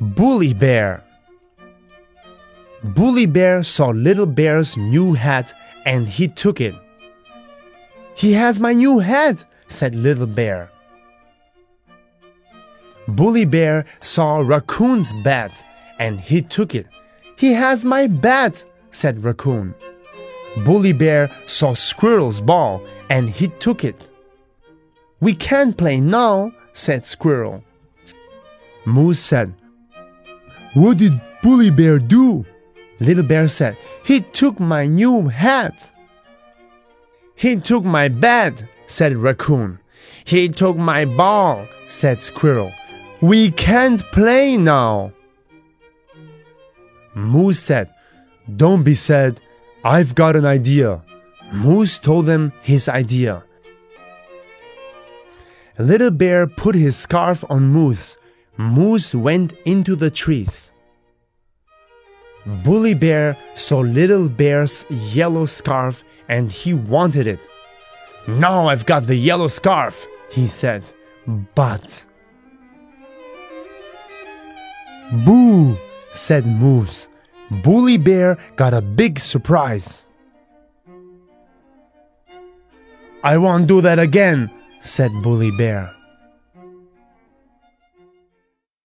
Bully Bear. Bully Bear saw Little Bear's new hat and he took it. He has my new hat, said Little Bear. Bully Bear saw Raccoon's bat and he took it. He has my bat, said Raccoon. Bully Bear saw Squirrel's ball and he took it. We can't play now, said Squirrel. Moose said, What did Bully Bear do? Little Bear said, He took my new hat. He took my bat, said Raccoon. He took my ball, said Squirrel. We can't play now. Moose said, Don't be sad. I've got an idea. Moose told them his idea. Little Bear put his scarf on Moose. Moose went into the trees. Bully Bear saw Little Bear's yellow scarf and he wanted it. Now I've got the yellow scarf, he said. But. Boo, said Moose. Bully Bear got a big surprise. I won't do that again, said Bully Bear.